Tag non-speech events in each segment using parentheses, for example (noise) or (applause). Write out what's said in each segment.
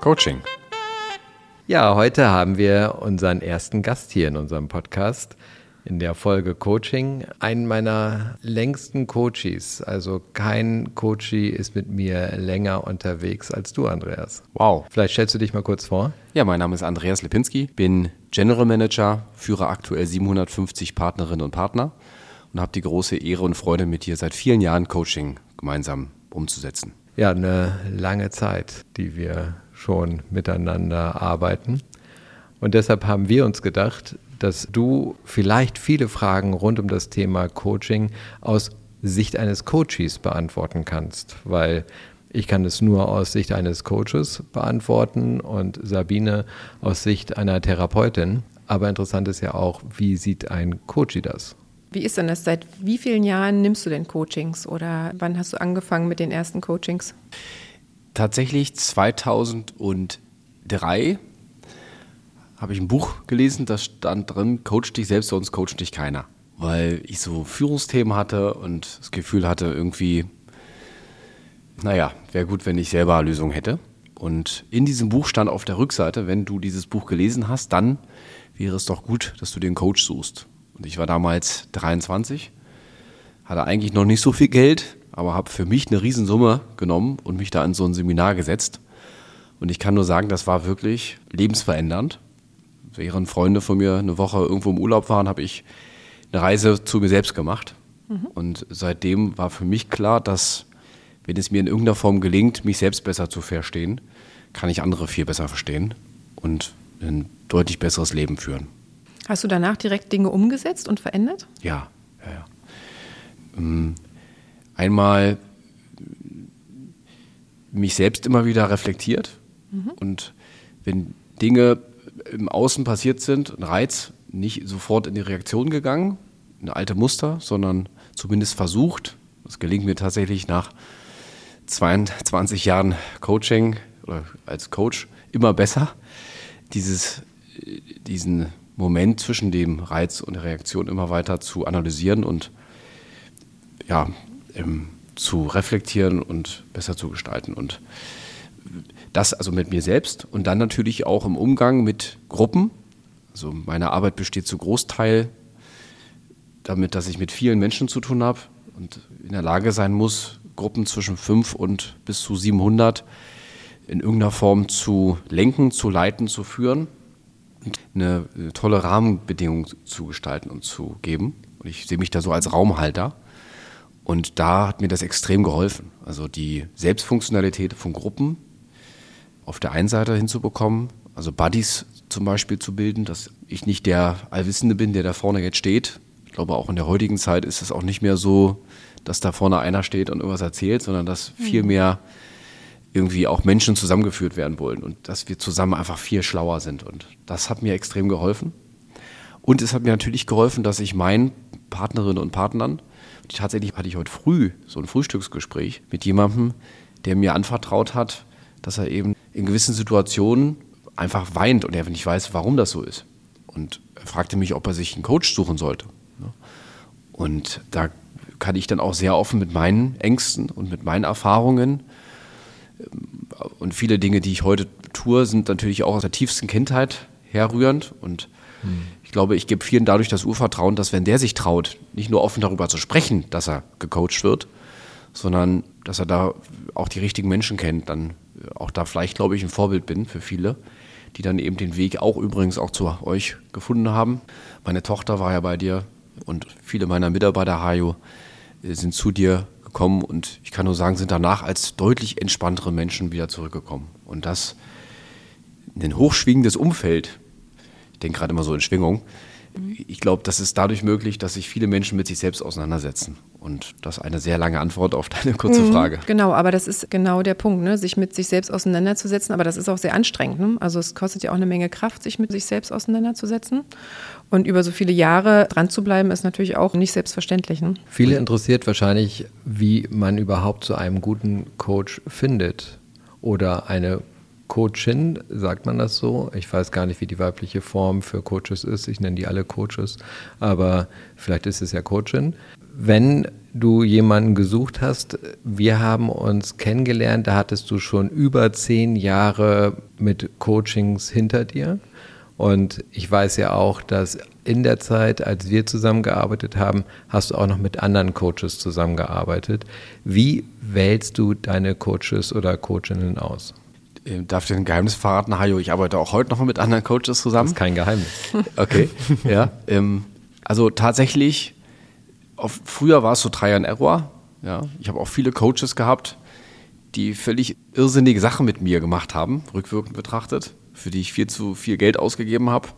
Coaching. Ja, heute haben wir unseren ersten Gast hier in unserem Podcast. In der Folge Coaching, einen meiner längsten Coaches. Also kein Coachie ist mit mir länger unterwegs als du, Andreas. Wow. Vielleicht stellst du dich mal kurz vor. Ja, mein Name ist Andreas Lipinski, bin General Manager, führe aktuell 750 Partnerinnen und Partner und habe die große Ehre und Freude, mit dir seit vielen Jahren Coaching gemeinsam umzusetzen. Ja, eine lange Zeit, die wir schon miteinander arbeiten. Und deshalb haben wir uns gedacht, dass du vielleicht viele Fragen rund um das Thema Coaching aus Sicht eines Coaches beantworten kannst, weil ich kann es nur aus Sicht eines Coaches beantworten und Sabine aus Sicht einer Therapeutin. Aber interessant ist ja auch, wie sieht ein Coach das? Wie ist denn das? Seit wie vielen Jahren nimmst du denn Coachings oder wann hast du angefangen mit den ersten Coachings? Tatsächlich 2003 habe ich ein Buch gelesen, da stand drin, coach dich selbst, sonst coacht dich keiner. Weil ich so Führungsthemen hatte und das Gefühl hatte, irgendwie, naja, wäre gut, wenn ich selber Lösungen hätte. Und in diesem Buch stand auf der Rückseite, wenn du dieses Buch gelesen hast, dann wäre es doch gut, dass du den Coach suchst. Und ich war damals 23, hatte eigentlich noch nicht so viel Geld, aber habe für mich eine Riesensumme genommen und mich da in so ein Seminar gesetzt. Und ich kann nur sagen, das war wirklich lebensverändernd. Während Freunde von mir eine Woche irgendwo im Urlaub waren, habe ich eine Reise zu mir selbst gemacht. Mhm. Und seitdem war für mich klar, dass wenn es mir in irgendeiner Form gelingt, mich selbst besser zu verstehen, kann ich andere viel besser verstehen und ein deutlich besseres Leben führen. Hast du danach direkt Dinge umgesetzt und verändert? Ja, ja, ja. Einmal mich selbst immer wieder reflektiert mhm. und wenn Dinge im Außen passiert sind, ein Reiz, nicht sofort in die Reaktion gegangen, ein alte Muster, sondern zumindest versucht. Das gelingt mir tatsächlich nach 22 Jahren Coaching oder als Coach immer besser, dieses, diesen Moment zwischen dem Reiz und der Reaktion immer weiter zu analysieren und ja, ähm, zu reflektieren und besser zu gestalten. Und das also mit mir selbst und dann natürlich auch im Umgang mit Gruppen. Also meine Arbeit besteht zu Großteil damit, dass ich mit vielen Menschen zu tun habe und in der Lage sein muss, Gruppen zwischen 5 und bis zu 700 in irgendeiner Form zu lenken, zu leiten, zu führen und eine, eine tolle Rahmenbedingung zu gestalten und zu geben. Und ich sehe mich da so als Raumhalter. Und da hat mir das extrem geholfen. Also die Selbstfunktionalität von Gruppen auf der einen Seite hinzubekommen, also Buddies zum Beispiel zu bilden, dass ich nicht der Allwissende bin, der da vorne jetzt steht. Ich glaube, auch in der heutigen Zeit ist es auch nicht mehr so, dass da vorne einer steht und irgendwas erzählt, sondern dass mhm. viel mehr irgendwie auch Menschen zusammengeführt werden wollen und dass wir zusammen einfach viel schlauer sind. Und das hat mir extrem geholfen. Und es hat mir natürlich geholfen, dass ich meinen Partnerinnen und Partnern, tatsächlich hatte ich heute früh so ein Frühstücksgespräch mit jemandem, der mir anvertraut hat, dass er eben in gewissen Situationen einfach weint und er nicht weiß, warum das so ist. Und er fragte mich, ob er sich einen Coach suchen sollte. Und da kann ich dann auch sehr offen mit meinen Ängsten und mit meinen Erfahrungen und viele Dinge, die ich heute tue, sind natürlich auch aus der tiefsten Kindheit herrührend und hm. ich glaube, ich gebe vielen dadurch das Urvertrauen, dass wenn der sich traut, nicht nur offen darüber zu sprechen, dass er gecoacht wird, sondern dass er da auch die richtigen Menschen kennt, dann auch da vielleicht, glaube ich, ein Vorbild bin für viele, die dann eben den Weg auch übrigens auch zu euch gefunden haben. Meine Tochter war ja bei dir und viele meiner Mitarbeiter, Hajo, äh, sind zu dir gekommen und ich kann nur sagen, sind danach als deutlich entspanntere Menschen wieder zurückgekommen. Und das in ein hochschwingendes Umfeld, denke gerade immer so in Schwingung, ich glaube, das ist dadurch möglich, dass sich viele Menschen mit sich selbst auseinandersetzen. Und das ist eine sehr lange Antwort auf deine kurze mhm, Frage. Genau, aber das ist genau der Punkt, ne? sich mit sich selbst auseinanderzusetzen. Aber das ist auch sehr anstrengend. Ne? Also es kostet ja auch eine Menge Kraft, sich mit sich selbst auseinanderzusetzen. Und über so viele Jahre dran zu bleiben, ist natürlich auch nicht selbstverständlich. Ne? Viele interessiert wahrscheinlich, wie man überhaupt zu einem guten Coach findet oder eine Coachin, sagt man das so? Ich weiß gar nicht, wie die weibliche Form für Coaches ist. Ich nenne die alle Coaches, aber vielleicht ist es ja Coachin. Wenn du jemanden gesucht hast, wir haben uns kennengelernt, da hattest du schon über zehn Jahre mit Coachings hinter dir. Und ich weiß ja auch, dass in der Zeit, als wir zusammengearbeitet haben, hast du auch noch mit anderen Coaches zusammengearbeitet. Wie wählst du deine Coaches oder Coachinnen aus? Ähm, darf ich dir ein Geheimnis verraten, Hajo? Ich arbeite auch heute noch mit anderen Coaches zusammen. Das ist kein Geheimnis. (laughs) Okay, ja. Ähm, also tatsächlich, auf, früher war es so Try and Error. Ja. Ich habe auch viele Coaches gehabt, die völlig irrsinnige Sachen mit mir gemacht haben, rückwirkend betrachtet, für die ich viel zu viel Geld ausgegeben habe.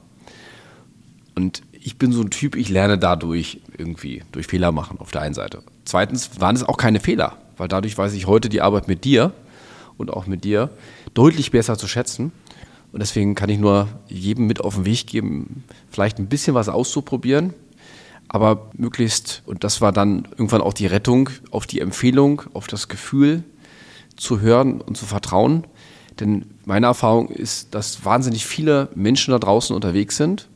Und ich bin so ein Typ, ich lerne dadurch irgendwie, durch Fehler machen auf der einen Seite. Zweitens waren es auch keine Fehler, weil dadurch weiß ich heute die Arbeit mit dir und auch mit dir deutlich besser zu schätzen. Und deswegen kann ich nur jedem mit auf den Weg geben, vielleicht ein bisschen was auszuprobieren, aber möglichst, und das war dann irgendwann auch die Rettung, auf die Empfehlung, auf das Gefühl zu hören und zu vertrauen. Denn meine Erfahrung ist, dass wahnsinnig viele Menschen da draußen unterwegs sind,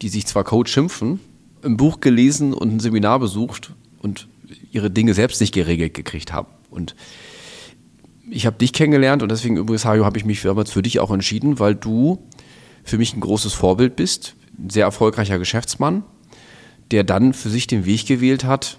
die sich zwar Coach schimpfen, ein Buch gelesen und ein Seminar besucht und ihre Dinge selbst nicht geregelt gekriegt haben. Und ich habe dich kennengelernt und deswegen übrigens, Hajo, habe ich mich damals für dich auch entschieden, weil du für mich ein großes Vorbild bist, ein sehr erfolgreicher Geschäftsmann, der dann für sich den Weg gewählt hat,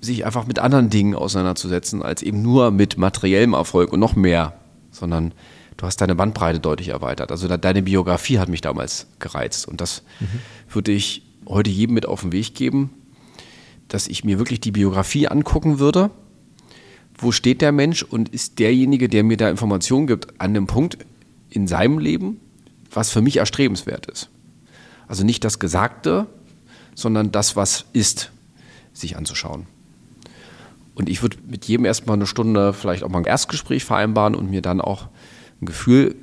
sich einfach mit anderen Dingen auseinanderzusetzen, als eben nur mit materiellem Erfolg und noch mehr, sondern du hast deine Bandbreite deutlich erweitert. Also deine Biografie hat mich damals gereizt und das mhm. würde ich heute jedem mit auf den Weg geben, dass ich mir wirklich die Biografie angucken würde wo steht der Mensch und ist derjenige, der mir da Informationen gibt, an dem Punkt in seinem Leben, was für mich erstrebenswert ist. Also nicht das Gesagte, sondern das, was ist, sich anzuschauen. Und ich würde mit jedem erstmal eine Stunde vielleicht auch mal ein Erstgespräch vereinbaren und mir dann auch ein Gefühl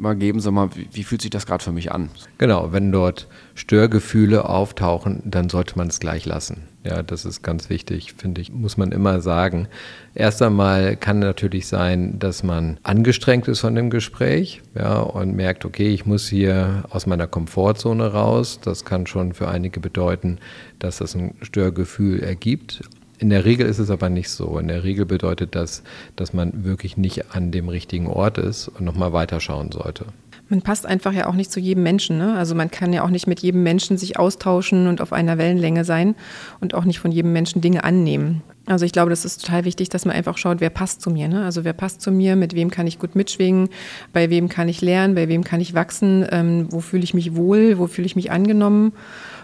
mal geben, sag mal, wie, wie fühlt sich das gerade für mich an? Genau, wenn dort Störgefühle auftauchen, dann sollte man es gleich lassen. Ja, das ist ganz wichtig, finde ich, muss man immer sagen. Erst einmal kann natürlich sein, dass man angestrengt ist von dem Gespräch, ja, und merkt, okay, ich muss hier aus meiner Komfortzone raus. Das kann schon für einige bedeuten, dass das ein Störgefühl ergibt. In der Regel ist es aber nicht so. In der Regel bedeutet das, dass man wirklich nicht an dem richtigen Ort ist und nochmal weiterschauen sollte. Man passt einfach ja auch nicht zu jedem Menschen. Ne? Also man kann ja auch nicht mit jedem Menschen sich austauschen und auf einer Wellenlänge sein und auch nicht von jedem Menschen Dinge annehmen. Also ich glaube, das ist total wichtig, dass man einfach schaut, wer passt zu mir. Ne? Also wer passt zu mir, mit wem kann ich gut mitschwingen, bei wem kann ich lernen, bei wem kann ich wachsen, ähm, wo fühle ich mich wohl, wo fühle ich mich angenommen.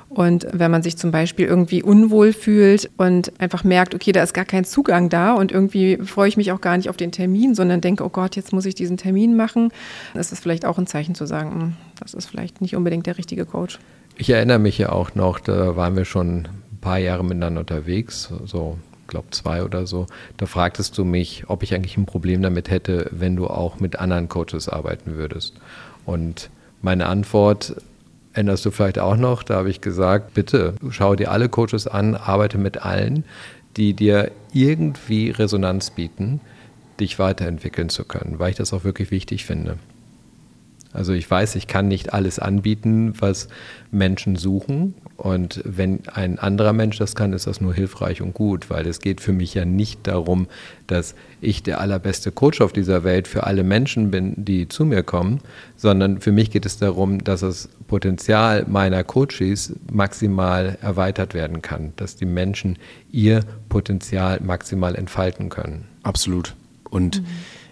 Und wenn man sich zum Beispiel irgendwie unwohl fühlt und einfach merkt, okay, da ist gar kein Zugang da und irgendwie freue ich mich auch gar nicht auf den Termin, sondern denke, oh Gott, jetzt muss ich diesen Termin machen, ist das vielleicht auch ein Zeichen zu sagen, hm, das ist vielleicht nicht unbedingt der richtige Coach. Ich erinnere mich ja auch noch, da waren wir schon ein paar Jahre miteinander unterwegs, so glaube zwei oder so, da fragtest du mich, ob ich eigentlich ein Problem damit hätte, wenn du auch mit anderen Coaches arbeiten würdest. Und meine Antwort erinnerst du vielleicht auch noch, da habe ich gesagt, bitte schau dir alle Coaches an, arbeite mit allen, die dir irgendwie Resonanz bieten, dich weiterentwickeln zu können, weil ich das auch wirklich wichtig finde. Also ich weiß, ich kann nicht alles anbieten, was Menschen suchen. Und wenn ein anderer Mensch das kann, ist das nur hilfreich und gut, weil es geht für mich ja nicht darum, dass ich der allerbeste Coach auf dieser Welt für alle Menschen bin, die zu mir kommen, sondern für mich geht es darum, dass das Potenzial meiner Coaches maximal erweitert werden kann, dass die Menschen ihr Potenzial maximal entfalten können. Absolut. Und mhm.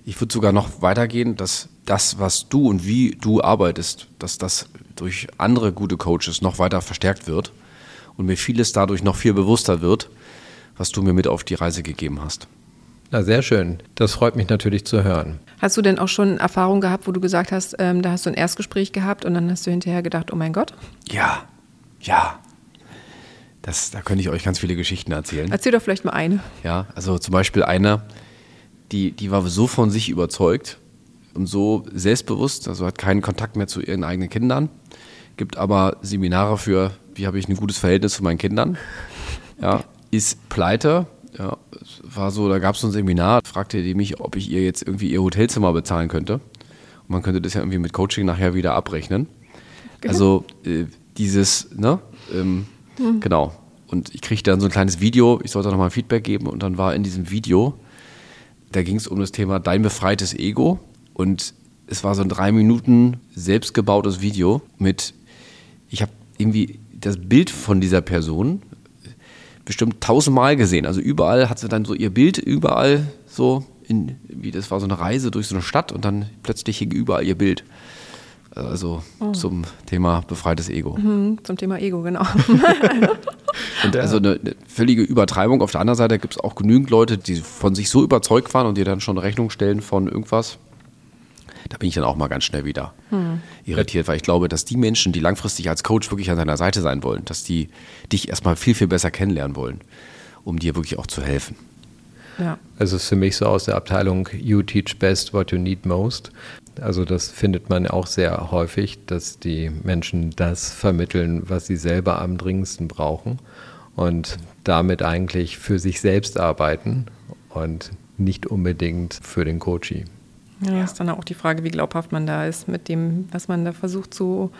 ich würde sogar noch weitergehen, dass das, was du und wie du arbeitest, dass das durch andere gute Coaches noch weiter verstärkt wird und mir vieles dadurch noch viel bewusster wird, was du mir mit auf die Reise gegeben hast. Na, sehr schön. Das freut mich natürlich zu hören. Hast du denn auch schon Erfahrungen gehabt, wo du gesagt hast, ähm, da hast du ein Erstgespräch gehabt und dann hast du hinterher gedacht, oh mein Gott? Ja, Ja, das, da könnte ich euch ganz viele Geschichten erzählen. Erzähl doch vielleicht mal eine. Ja, also zum Beispiel eine, die, die war so von sich überzeugt und so selbstbewusst, also hat keinen Kontakt mehr zu ihren eigenen Kindern, gibt aber Seminare für, wie habe ich ein gutes Verhältnis zu meinen Kindern. Ja, ist pleite. Ja, es war so, da gab es so ein Seminar, fragte die mich, ob ich ihr jetzt irgendwie ihr Hotelzimmer bezahlen könnte. Und man könnte das ja irgendwie mit Coaching nachher wieder abrechnen. Genau. Also äh, dieses, ne? Ähm, Genau. Und ich kriegte dann so ein kleines Video, ich sollte nochmal Feedback geben und dann war in diesem Video, da ging es um das Thema dein befreites Ego und es war so ein drei Minuten selbstgebautes Video mit, ich habe irgendwie das Bild von dieser Person bestimmt tausendmal gesehen. Also überall hat sie dann so ihr Bild, überall so, in, wie das war so eine Reise durch so eine Stadt und dann plötzlich hing überall ihr Bild. Also zum Thema befreites Ego. Hm, Zum Thema Ego, genau. (laughs) Und also eine, eine völlige Übertreibung. Auf der anderen Seite gibt es auch genügend Leute, die von sich so überzeugt waren und dir dann schon Rechnung stellen von irgendwas. Da bin ich dann auch mal ganz schnell wieder irritiert, weil ich glaube, dass die Menschen, die langfristig als Coach wirklich an deiner Seite sein wollen, dass die dich erstmal viel, viel besser kennenlernen wollen, um dir wirklich auch zu helfen. ja. Also es ist für mich so aus der Abteilung You teach best what you need most. Also das findet man auch sehr häufig, dass die Menschen das vermitteln, was sie selber am dringendsten brauchen und damit eigentlich für sich selbst arbeiten und nicht unbedingt für den Coachee. Ja, ist dann auch die Frage, wie glaubhaft man da ist mit dem, was man da versucht zu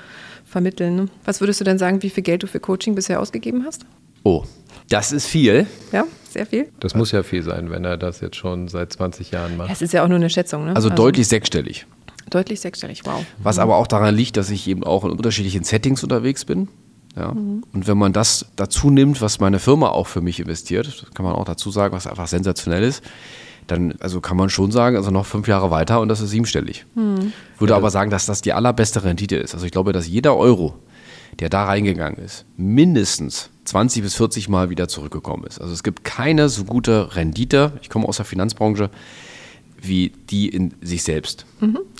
vermitteln. ne? Was würdest du denn sagen, wie viel Geld du für Coaching bisher ausgegeben hast? Oh, das ist viel. Ja, sehr viel. Das muss ja viel sein, wenn er das jetzt schon seit 20 Jahren Ja, macht. Es ist ja auch nur eine Schätzung. Ne? Also deutlich sechsstellig. Deutlich sechsstellig, wow. Was aber auch daran liegt, dass ich eben auch in unterschiedlichen Settings unterwegs bin. Ja. Und wenn man das dazu nimmt, was meine Firma auch für mich investiert, das kann man auch dazu sagen, was einfach sensationell ist, dann also kann man schon sagen, also noch fünf Jahre weiter und das ist siebenstellig. Würde aber sagen, dass das die allerbeste Rendite ist. Also ich glaube, dass jeder Euro, der da reingegangen ist, mindestens 20 bis 40 Mal wieder zurückgekommen ist. Also es gibt keine so gute Rendite, ich komme aus der Finanzbranche, wie die in sich selbst.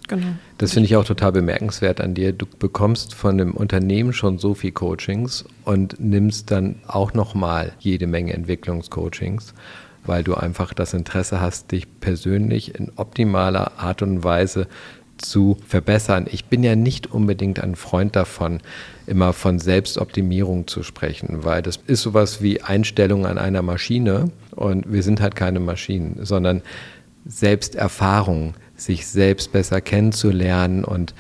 Genau. Das finde ich auch total bemerkenswert an dir. Du bekommst von dem Unternehmen schon so viel Coachings und nimmst dann auch nochmal jede Menge Entwicklungscoachings, weil du einfach das Interesse hast, dich persönlich in optimaler Art und Weise zu verbessern. Ich bin ja nicht unbedingt ein Freund davon, immer von Selbstoptimierung zu sprechen, weil das ist sowas wie Einstellung an einer Maschine und wir sind halt keine Maschinen, sondern Selbsterfahrung, sich selbst besser kennenzulernen und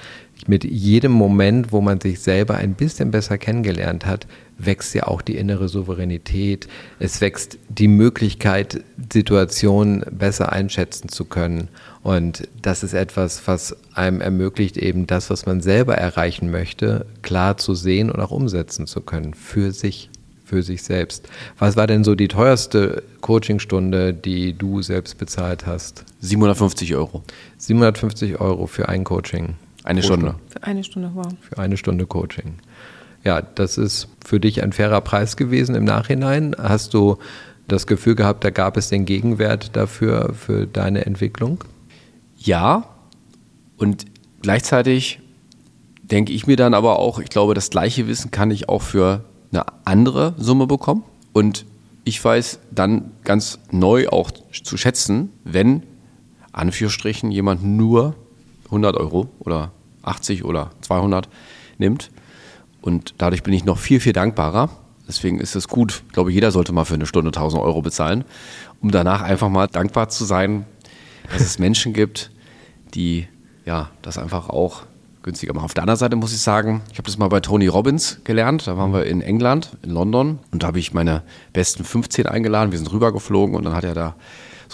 mit jedem Moment, wo man sich selber ein bisschen besser kennengelernt hat, wächst ja auch die innere Souveränität. Es wächst die Möglichkeit, Situationen besser einschätzen zu können. Und das ist etwas, was einem ermöglicht, eben das, was man selber erreichen möchte, klar zu sehen und auch umsetzen zu können für sich, für sich selbst. Was war denn so die teuerste Coachingstunde, die du selbst bezahlt hast? 750 Euro. 750 Euro für ein Coaching. Eine Pro Stunde. Für eine Stunde, wow. Für eine Stunde Coaching. Ja, das ist für dich ein fairer Preis gewesen im Nachhinein. Hast du das Gefühl gehabt, da gab es den Gegenwert dafür, für deine Entwicklung? Ja, und gleichzeitig denke ich mir dann aber auch, ich glaube, das gleiche Wissen kann ich auch für eine andere Summe bekommen. Und ich weiß dann ganz neu auch zu schätzen, wenn, Anführungsstrichen, jemand nur 100 Euro oder 80 oder 200 nimmt. Und dadurch bin ich noch viel, viel dankbarer. Deswegen ist es gut. Ich glaube, jeder sollte mal für eine Stunde 1000 Euro bezahlen, um danach einfach mal dankbar zu sein, dass es Menschen gibt, die ja das einfach auch günstiger machen. Auf der anderen Seite muss ich sagen, ich habe das mal bei Tony Robbins gelernt. Da waren wir in England, in London, und da habe ich meine besten 15 eingeladen. Wir sind rübergeflogen und dann hat er da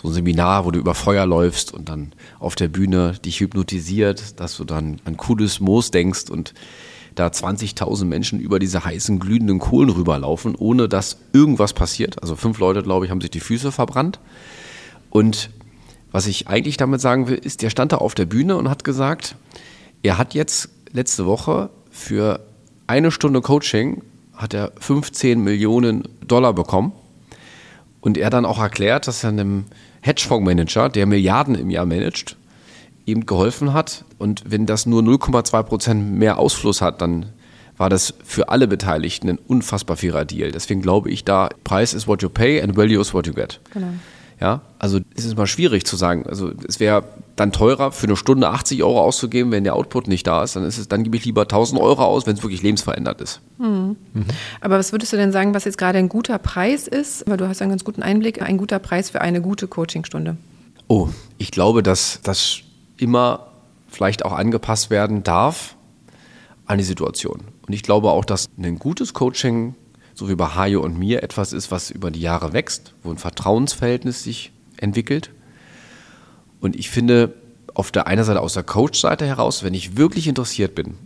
so ein Seminar, wo du über Feuer läufst und dann auf der Bühne dich hypnotisiert, dass du dann an Moos denkst und da 20.000 Menschen über diese heißen, glühenden Kohlen rüberlaufen, ohne dass irgendwas passiert. Also fünf Leute, glaube ich, haben sich die Füße verbrannt. Und was ich eigentlich damit sagen will, ist, der stand da auf der Bühne und hat gesagt, er hat jetzt letzte Woche für eine Stunde Coaching hat er 15 Millionen Dollar bekommen. Und er dann auch erklärt, dass er einem Hedgefondsmanager, der Milliarden im Jahr managt, ihm geholfen hat. Und wenn das nur 0,2 Prozent mehr Ausfluss hat, dann war das für alle Beteiligten ein unfassbar fairer Deal. Deswegen glaube ich da, Preis is what you pay and value is what you get. Genau. Ja, also es ist mal schwierig zu sagen. Also es wäre dann teurer, für eine Stunde 80 Euro auszugeben, wenn der Output nicht da ist. Dann ist es, dann gebe ich lieber 1000 Euro aus, wenn es wirklich lebensverändert ist. Mhm. Mhm. Aber was würdest du denn sagen, was jetzt gerade ein guter Preis ist? Weil du hast einen ganz guten Einblick, ein guter Preis für eine gute Coachingstunde. Oh, ich glaube, dass das immer vielleicht auch angepasst werden darf an die Situation. Und ich glaube auch, dass ein gutes Coaching so wie bei Hajo und mir, etwas ist, was über die Jahre wächst, wo ein Vertrauensverhältnis sich entwickelt. Und ich finde, auf der einen Seite aus der Coach-Seite heraus, wenn ich wirklich interessiert bin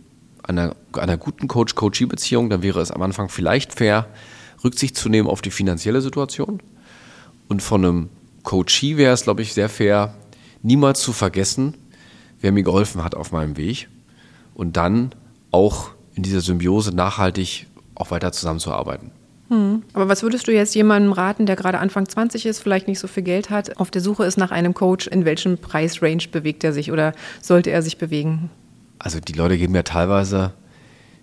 an einer, einer guten Coach-Coachee-Beziehung, dann wäre es am Anfang vielleicht fair, Rücksicht zu nehmen auf die finanzielle Situation. Und von einem Coachee wäre es, glaube ich, sehr fair, niemals zu vergessen, wer mir geholfen hat auf meinem Weg. Und dann auch in dieser Symbiose nachhaltig auch weiter zusammenzuarbeiten. Hm. Aber was würdest du jetzt jemandem raten, der gerade Anfang 20 ist, vielleicht nicht so viel Geld hat, auf der Suche ist nach einem Coach, in welchem Preisrange bewegt er sich oder sollte er sich bewegen? Also die Leute geben ja teilweise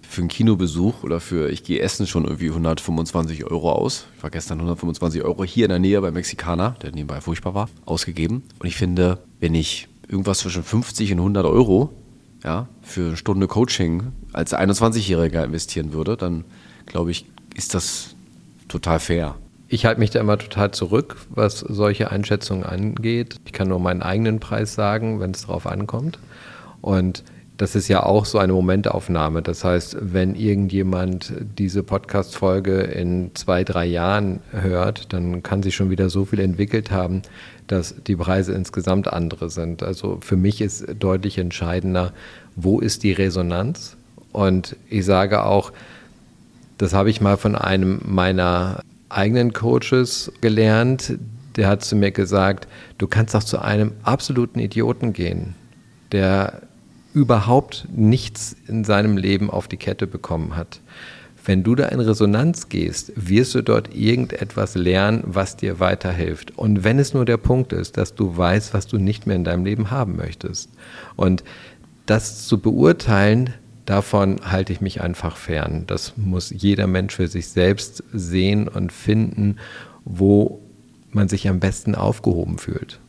für einen Kinobesuch oder für ich gehe essen schon irgendwie 125 Euro aus. Ich war gestern 125 Euro hier in der Nähe bei Mexikaner, der nebenbei furchtbar war, ausgegeben. Und ich finde, wenn ich irgendwas zwischen 50 und 100 Euro ja, für eine Stunde Coaching als 21-Jähriger investieren würde, dann glaube ich, ist das total fair. Ich halte mich da immer total zurück, was solche Einschätzungen angeht. Ich kann nur meinen eigenen Preis sagen, wenn es darauf ankommt. Und das ist ja auch so eine Momentaufnahme. Das heißt, wenn irgendjemand diese Podcast-Folge in zwei, drei Jahren hört, dann kann sich schon wieder so viel entwickelt haben, dass die Preise insgesamt andere sind. Also für mich ist deutlich entscheidender, wo ist die Resonanz? Und ich sage auch, das habe ich mal von einem meiner eigenen Coaches gelernt. Der hat zu mir gesagt, du kannst auch zu einem absoluten Idioten gehen, der überhaupt nichts in seinem Leben auf die Kette bekommen hat. Wenn du da in Resonanz gehst, wirst du dort irgendetwas lernen, was dir weiterhilft. Und wenn es nur der Punkt ist, dass du weißt, was du nicht mehr in deinem Leben haben möchtest. Und das zu beurteilen, davon halte ich mich einfach fern. Das muss jeder Mensch für sich selbst sehen und finden, wo man sich am besten aufgehoben fühlt.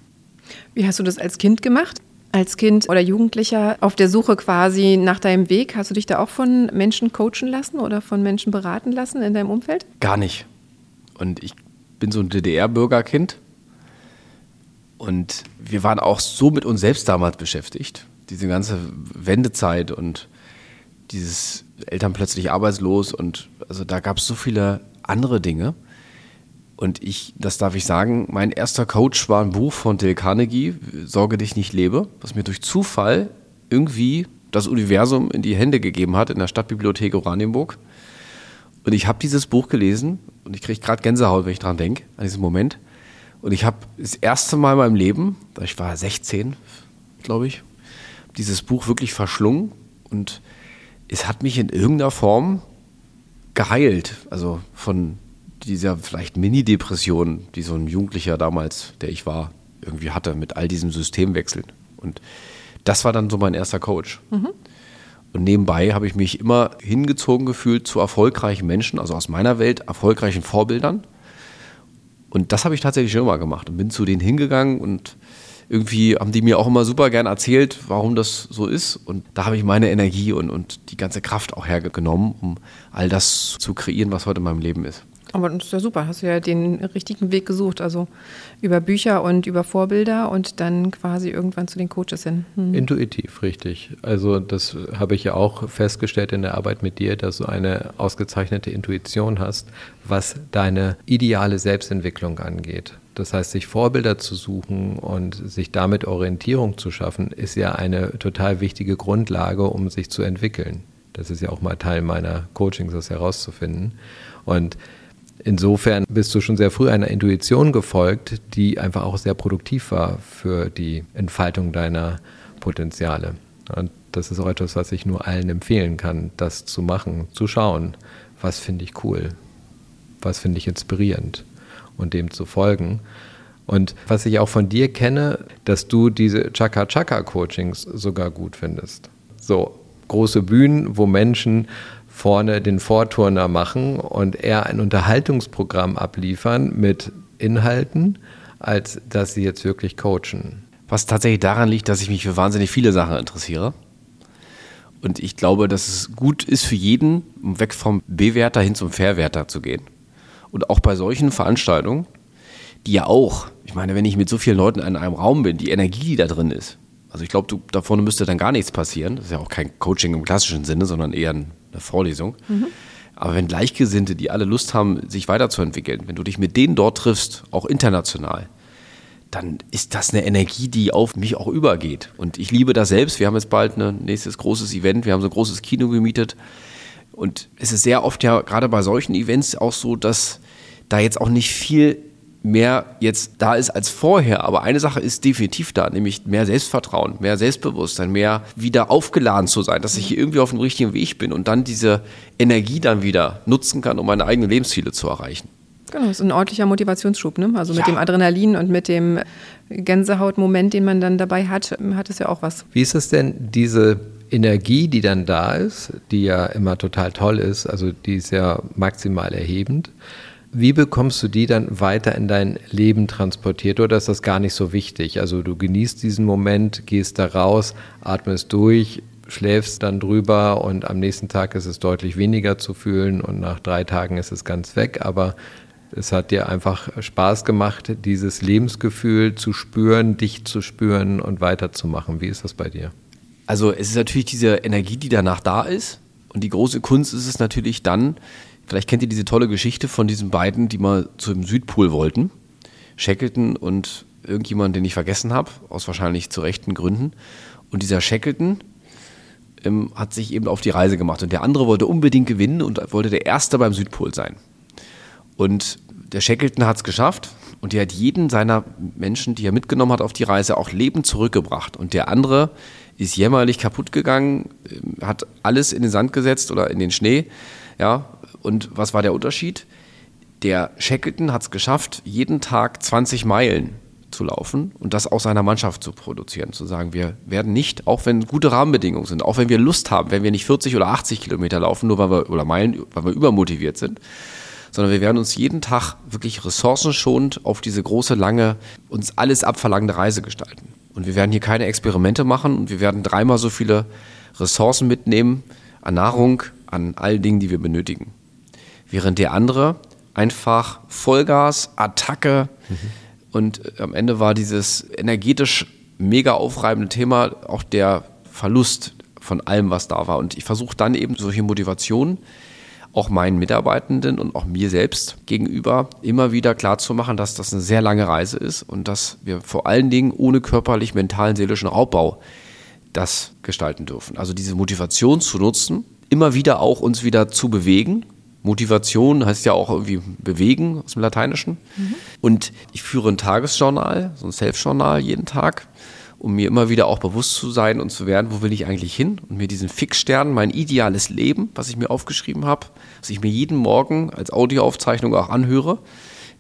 Wie hast du das als Kind gemacht? Als Kind oder Jugendlicher auf der Suche quasi nach deinem Weg, hast du dich da auch von Menschen coachen lassen oder von Menschen beraten lassen in deinem Umfeld? Gar nicht. Und ich bin so ein DDR-Bürgerkind. Und wir waren auch so mit uns selbst damals beschäftigt. Diese ganze Wendezeit und dieses Eltern plötzlich arbeitslos und also da gab es so viele andere Dinge. Und ich, das darf ich sagen, mein erster Coach war ein Buch von Dale Carnegie, Sorge dich nicht lebe, was mir durch Zufall irgendwie das Universum in die Hände gegeben hat in der Stadtbibliothek Oranienburg. Und ich habe dieses Buch gelesen und ich kriege gerade Gänsehaut, wenn ich daran denke, an diesen Moment. Und ich habe das erste Mal in meinem Leben, ich war 16, glaube ich, dieses Buch wirklich verschlungen und es hat mich in irgendeiner Form geheilt. Also von dieser vielleicht Mini-Depression, die so ein Jugendlicher damals, der ich war, irgendwie hatte mit all diesem Systemwechseln. Und das war dann so mein erster Coach. Mhm. Und nebenbei habe ich mich immer hingezogen gefühlt zu erfolgreichen Menschen, also aus meiner Welt, erfolgreichen Vorbildern. Und das habe ich tatsächlich schon immer gemacht und bin zu denen hingegangen und irgendwie haben die mir auch immer super gern erzählt, warum das so ist. Und da habe ich meine Energie und, und die ganze Kraft auch hergenommen, um all das zu kreieren, was heute in meinem Leben ist. Aber das ist ja super, hast du ja den richtigen Weg gesucht, also über Bücher und über Vorbilder und dann quasi irgendwann zu den Coaches hin. Hm. Intuitiv, richtig. Also das habe ich ja auch festgestellt in der Arbeit mit dir, dass du eine ausgezeichnete Intuition hast, was deine ideale Selbstentwicklung angeht. Das heißt, sich Vorbilder zu suchen und sich damit Orientierung zu schaffen, ist ja eine total wichtige Grundlage, um sich zu entwickeln. Das ist ja auch mal Teil meiner Coachings, das herauszufinden. Und insofern bist du schon sehr früh einer Intuition gefolgt, die einfach auch sehr produktiv war für die Entfaltung deiner Potenziale. Und das ist auch etwas, was ich nur allen empfehlen kann, das zu machen, zu schauen, was finde ich cool, was finde ich inspirierend und dem zu folgen. Und was ich auch von dir kenne, dass du diese Chaka-Chaka-Coachings sogar gut findest. So große Bühnen, wo Menschen vorne den Vorturner machen und eher ein Unterhaltungsprogramm abliefern mit Inhalten, als dass sie jetzt wirklich coachen. Was tatsächlich daran liegt, dass ich mich für wahnsinnig viele Sachen interessiere. Und ich glaube, dass es gut ist für jeden, um weg vom Bewerter hin zum Verwerter zu gehen. Und auch bei solchen Veranstaltungen, die ja auch, ich meine, wenn ich mit so vielen Leuten in einem Raum bin, die Energie, die da drin ist, also ich glaube, da vorne müsste dann gar nichts passieren. Das ist ja auch kein Coaching im klassischen Sinne, sondern eher eine Vorlesung. Mhm. Aber wenn Gleichgesinnte, die alle Lust haben, sich weiterzuentwickeln, wenn du dich mit denen dort triffst, auch international, dann ist das eine Energie, die auf mich auch übergeht. Und ich liebe das selbst. Wir haben jetzt bald ein nächstes großes Event. Wir haben so ein großes Kino gemietet. Und es ist sehr oft ja gerade bei solchen Events auch so, dass da jetzt auch nicht viel mehr jetzt da ist als vorher. Aber eine Sache ist definitiv da, nämlich mehr Selbstvertrauen, mehr Selbstbewusstsein, mehr wieder aufgeladen zu sein, dass ich hier irgendwie auf dem richtigen Weg bin und dann diese Energie dann wieder nutzen kann, um meine eigenen Lebensziele zu erreichen. Genau, das ist ein ordentlicher Motivationsschub. Ne? Also mit ja. dem Adrenalin und mit dem Gänsehautmoment, den man dann dabei hat, hat es ja auch was. Wie ist es denn, diese Energie, die dann da ist, die ja immer total toll ist, also die ist ja maximal erhebend. Wie bekommst du die dann weiter in dein Leben transportiert oder ist das gar nicht so wichtig? Also du genießt diesen Moment, gehst da raus, atmest durch, schläfst dann drüber und am nächsten Tag ist es deutlich weniger zu fühlen und nach drei Tagen ist es ganz weg, aber es hat dir einfach Spaß gemacht, dieses Lebensgefühl zu spüren, dich zu spüren und weiterzumachen. Wie ist das bei dir? Also es ist natürlich diese Energie, die danach da ist und die große Kunst ist es natürlich dann, Vielleicht kennt ihr diese tolle Geschichte von diesen beiden, die mal zum Südpol wollten. Shackleton und irgendjemand, den ich vergessen habe, aus wahrscheinlich zu rechten Gründen. Und dieser Shackleton ähm, hat sich eben auf die Reise gemacht. Und der andere wollte unbedingt gewinnen und wollte der Erste beim Südpol sein. Und der Shackleton hat es geschafft und der hat jeden seiner Menschen, die er mitgenommen hat auf die Reise, auch lebend zurückgebracht. Und der andere ist jämmerlich kaputt gegangen, ähm, hat alles in den Sand gesetzt oder in den Schnee, ja, und was war der Unterschied? Der Shackleton hat es geschafft, jeden Tag 20 Meilen zu laufen und das aus seiner Mannschaft zu produzieren. Zu sagen, wir werden nicht, auch wenn gute Rahmenbedingungen sind, auch wenn wir Lust haben, wenn wir nicht 40 oder 80 Kilometer laufen, nur weil wir, oder Meilen, weil wir übermotiviert sind, sondern wir werden uns jeden Tag wirklich ressourcenschonend auf diese große, lange, uns alles abverlangende Reise gestalten. Und wir werden hier keine Experimente machen und wir werden dreimal so viele Ressourcen mitnehmen an Nahrung, an all Dingen, die wir benötigen während der andere einfach Vollgas, Attacke mhm. und äh, am Ende war dieses energetisch mega aufreibende Thema auch der Verlust von allem, was da war. Und ich versuche dann eben solche Motivationen auch meinen Mitarbeitenden und auch mir selbst gegenüber immer wieder klarzumachen, dass das eine sehr lange Reise ist und dass wir vor allen Dingen ohne körperlich, mentalen, seelischen Raubbau das gestalten dürfen. Also diese Motivation zu nutzen, immer wieder auch uns wieder zu bewegen, Motivation heißt ja auch irgendwie bewegen aus dem Lateinischen. Mhm. Und ich führe ein Tagesjournal, so ein Self-Journal jeden Tag, um mir immer wieder auch bewusst zu sein und zu werden, wo will ich eigentlich hin und mir diesen Fixstern, mein ideales Leben, was ich mir aufgeschrieben habe, was ich mir jeden Morgen als Audioaufzeichnung auch anhöre,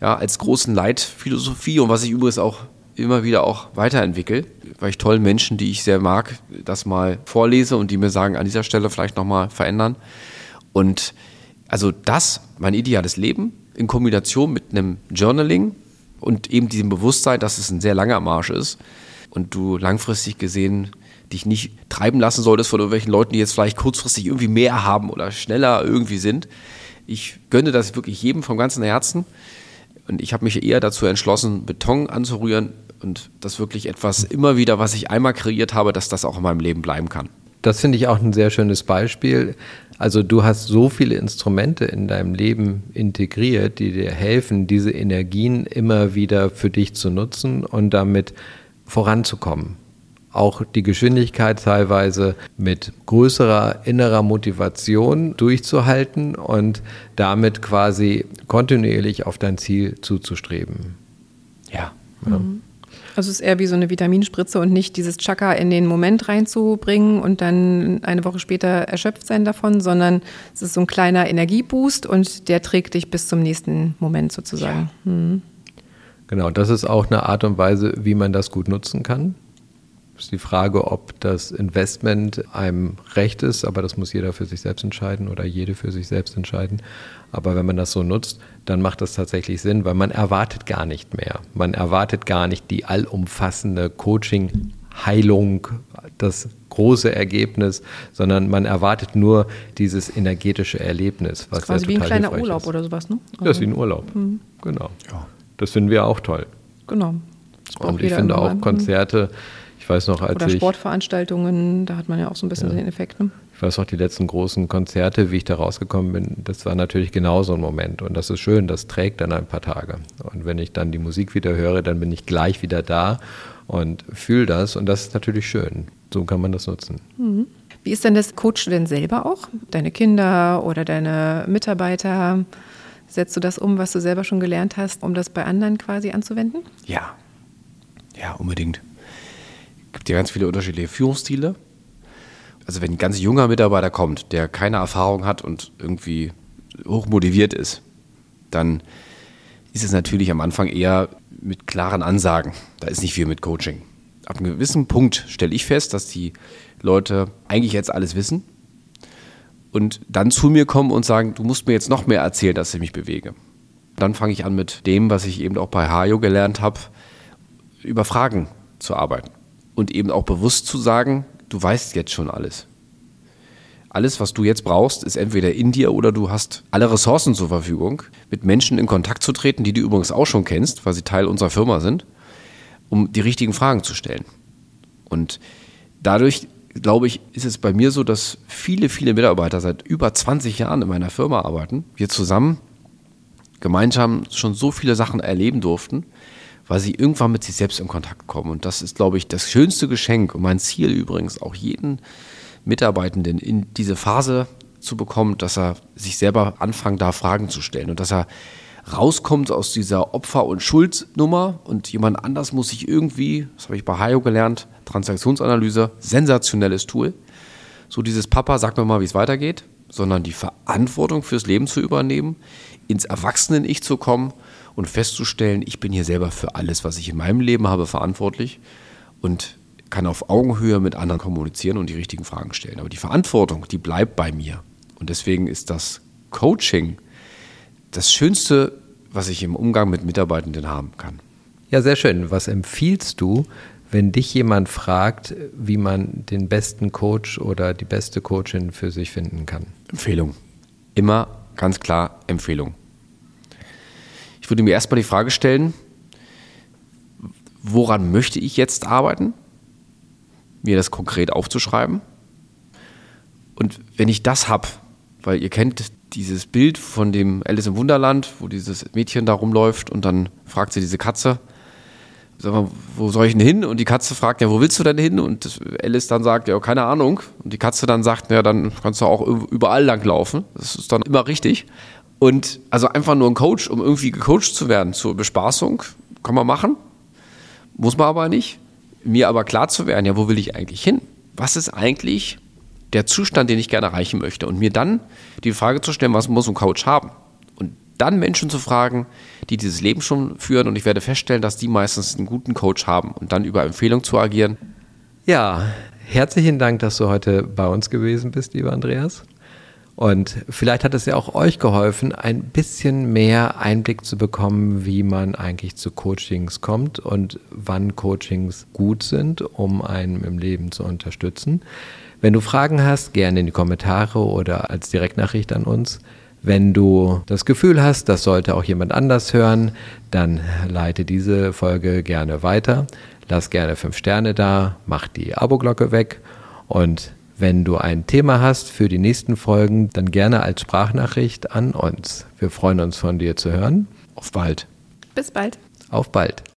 ja, als großen Leitphilosophie und was ich übrigens auch immer wieder auch weiterentwickle, weil ich tollen Menschen, die ich sehr mag, das mal vorlese und die mir sagen, an dieser Stelle vielleicht nochmal verändern. Und also das, mein ideales Leben, in Kombination mit einem Journaling und eben diesem Bewusstsein, dass es ein sehr langer Marsch ist und du langfristig gesehen dich nicht treiben lassen solltest von irgendwelchen Leuten, die jetzt vielleicht kurzfristig irgendwie mehr haben oder schneller irgendwie sind. Ich gönne das wirklich jedem vom ganzen Herzen und ich habe mich eher dazu entschlossen, Beton anzurühren und das wirklich etwas immer wieder, was ich einmal kreiert habe, dass das auch in meinem Leben bleiben kann. Das finde ich auch ein sehr schönes Beispiel. Also du hast so viele Instrumente in deinem Leben integriert, die dir helfen, diese Energien immer wieder für dich zu nutzen und damit voranzukommen. Auch die Geschwindigkeit teilweise mit größerer innerer Motivation durchzuhalten und damit quasi kontinuierlich auf dein Ziel zuzustreben. Ja. Mhm. Also es ist eher wie so eine Vitaminspritze und nicht dieses Chaka in den Moment reinzubringen und dann eine Woche später erschöpft sein davon, sondern es ist so ein kleiner Energieboost und der trägt dich bis zum nächsten Moment sozusagen. Ja. Mhm. Genau, das ist auch eine Art und Weise, wie man das gut nutzen kann. Ist die Frage, ob das Investment einem recht ist, aber das muss jeder für sich selbst entscheiden oder jede für sich selbst entscheiden. Aber wenn man das so nutzt, dann macht das tatsächlich Sinn, weil man erwartet gar nicht mehr. Man erwartet gar nicht die allumfassende Coaching-Heilung, das große Ergebnis, sondern man erwartet nur dieses energetische Erlebnis, was quasi wie ein kleiner Urlaub ist. oder sowas, ne? Also, ja, ist wie ein Urlaub. Mhm. Genau. Ja. Das finden wir auch toll. Genau. Und ich finde auch Konzerte, ich weiß noch, als Oder ich, Sportveranstaltungen, da hat man ja auch so ein bisschen ja. den Effekt. Ne? Ich weiß noch, die letzten großen Konzerte, wie ich da rausgekommen bin, das war natürlich genau so ein Moment. Und das ist schön, das trägt dann ein paar Tage. Und wenn ich dann die Musik wieder höre, dann bin ich gleich wieder da und fühle das. Und das ist natürlich schön. So kann man das nutzen. Mhm. Wie ist denn das? Coachst du denn selber auch? Deine Kinder oder deine Mitarbeiter? Setzt du das um, was du selber schon gelernt hast, um das bei anderen quasi anzuwenden? Ja. Ja, unbedingt. Gibt ja ganz viele unterschiedliche Führungsstile. Also wenn ein ganz junger Mitarbeiter kommt, der keine Erfahrung hat und irgendwie hochmotiviert ist, dann ist es natürlich am Anfang eher mit klaren Ansagen. Da ist nicht viel mit Coaching. Ab einem gewissen Punkt stelle ich fest, dass die Leute eigentlich jetzt alles wissen und dann zu mir kommen und sagen, du musst mir jetzt noch mehr erzählen, dass ich mich bewege. Dann fange ich an mit dem, was ich eben auch bei Hajo gelernt habe, über Fragen zu arbeiten und eben auch bewusst zu sagen, du weißt jetzt schon alles. Alles, was du jetzt brauchst, ist entweder in dir oder du hast alle Ressourcen zur Verfügung, mit Menschen in Kontakt zu treten, die du übrigens auch schon kennst, weil sie Teil unserer Firma sind, um die richtigen Fragen zu stellen. Und dadurch glaube ich, ist es bei mir so, dass viele, viele Mitarbeiter seit über 20 Jahren in meiner Firma arbeiten. Wir zusammen gemeinsam schon so viele Sachen erleben durften, weil sie irgendwann mit sich selbst in Kontakt kommen. Und das ist, glaube ich, das schönste Geschenk und mein Ziel übrigens, auch jeden Mitarbeitenden in diese Phase zu bekommen, dass er sich selber anfangen darf, Fragen zu stellen und dass er rauskommt aus dieser Opfer- und Schuldnummer und jemand anders muss sich irgendwie, das habe ich bei Hayo gelernt, Transaktionsanalyse, sensationelles Tool. So dieses Papa, sag mir mal, wie es weitergeht, sondern die Verantwortung fürs Leben zu übernehmen, ins Erwachsenen-Ich zu kommen und festzustellen, ich bin hier selber für alles, was ich in meinem Leben habe, verantwortlich und kann auf Augenhöhe mit anderen kommunizieren und die richtigen Fragen stellen. Aber die Verantwortung, die bleibt bei mir. Und deswegen ist das Coaching das Schönste, was ich im Umgang mit Mitarbeitenden haben kann. Ja, sehr schön. Was empfiehlst du, wenn dich jemand fragt, wie man den besten Coach oder die beste Coachin für sich finden kann? Empfehlung. Immer ganz klar Empfehlung. Ich würde mir erstmal die Frage stellen, woran möchte ich jetzt arbeiten? Mir das konkret aufzuschreiben. Und wenn ich das habe, weil ihr kennt dieses Bild von dem Alice im Wunderland, wo dieses Mädchen da rumläuft und dann fragt sie diese Katze, sag mal, wo soll ich denn hin? Und die Katze fragt, ja, wo willst du denn hin? Und Alice dann sagt, ja, keine Ahnung. Und die Katze dann sagt, ja, dann kannst du auch überall lang laufen. Das ist dann immer richtig. Und also einfach nur ein Coach, um irgendwie gecoacht zu werden zur Bespaßung, kann man machen. Muss man aber nicht. Mir aber klar zu werden, ja, wo will ich eigentlich hin? Was ist eigentlich der Zustand, den ich gerne erreichen möchte? Und mir dann die Frage zu stellen, was muss ein Coach haben? dann Menschen zu fragen, die dieses Leben schon führen und ich werde feststellen, dass die meistens einen guten Coach haben und dann über Empfehlung zu agieren. Ja, herzlichen Dank, dass du heute bei uns gewesen bist, lieber Andreas. Und vielleicht hat es ja auch euch geholfen, ein bisschen mehr Einblick zu bekommen, wie man eigentlich zu Coachings kommt und wann Coachings gut sind, um einen im Leben zu unterstützen. Wenn du Fragen hast, gerne in die Kommentare oder als Direktnachricht an uns. Wenn du das Gefühl hast, das sollte auch jemand anders hören, dann leite diese Folge gerne weiter. Lass gerne fünf Sterne da, mach die Abo-Glocke weg und wenn du ein Thema hast für die nächsten Folgen, dann gerne als Sprachnachricht an uns. Wir freuen uns von dir zu hören. Auf bald. Bis bald. Auf bald.